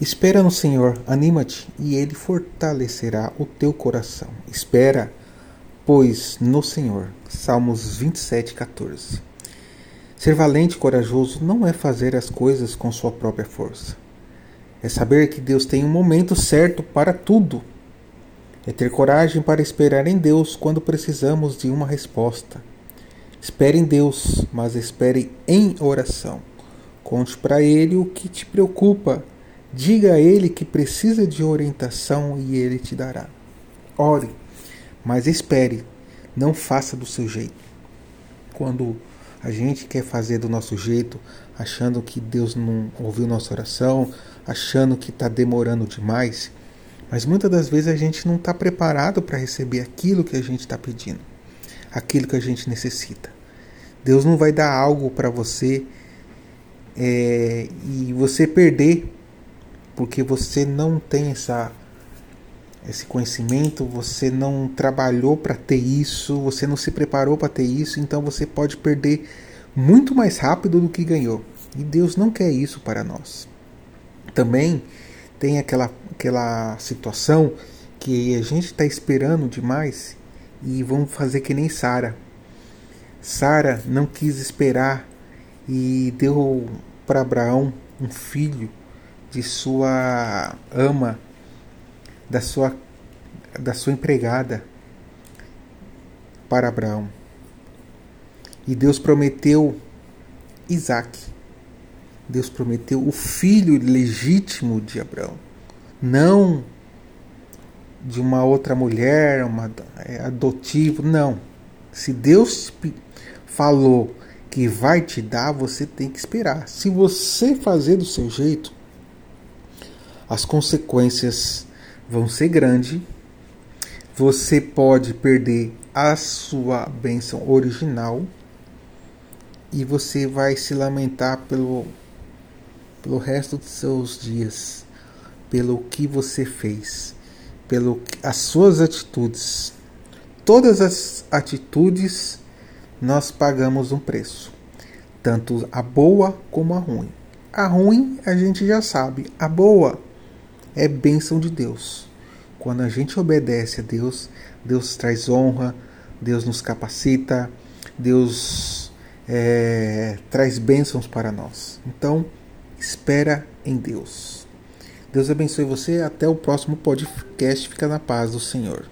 Espera no Senhor, anima-te, e Ele fortalecerá o teu coração. Espera, pois, no Senhor. Salmos 27, 14. Ser valente e corajoso não é fazer as coisas com sua própria força. É saber que Deus tem um momento certo para tudo. É ter coragem para esperar em Deus quando precisamos de uma resposta. Espere em Deus, mas espere em oração. Conte para Ele o que te preocupa Diga a ele que precisa de orientação e ele te dará. Ore, mas espere, não faça do seu jeito. Quando a gente quer fazer do nosso jeito, achando que Deus não ouviu nossa oração, achando que está demorando demais, mas muitas das vezes a gente não está preparado para receber aquilo que a gente está pedindo, aquilo que a gente necessita. Deus não vai dar algo para você é, e você perder porque você não tem essa esse conhecimento, você não trabalhou para ter isso, você não se preparou para ter isso, então você pode perder muito mais rápido do que ganhou. E Deus não quer isso para nós. Também tem aquela, aquela situação que a gente está esperando demais e vamos fazer que nem Sara. Sara não quis esperar e deu para Abraão um filho de sua ama, da sua, da sua empregada para Abraão. E Deus prometeu Isaac. Deus prometeu o filho legítimo de Abraão, não de uma outra mulher, uma é, adotivo, não. Se Deus falou que vai te dar, você tem que esperar. Se você fazer do seu jeito, as consequências vão ser grandes. Você pode perder a sua bênção original e você vai se lamentar pelo, pelo resto dos seus dias, pelo que você fez, pelo as suas atitudes. Todas as atitudes nós pagamos um preço, tanto a boa como a ruim. A ruim a gente já sabe, a boa é bênção de Deus. Quando a gente obedece a Deus, Deus traz honra, Deus nos capacita, Deus é, traz bênçãos para nós. Então, espera em Deus. Deus abençoe você. Até o próximo podcast. Fica na paz do Senhor.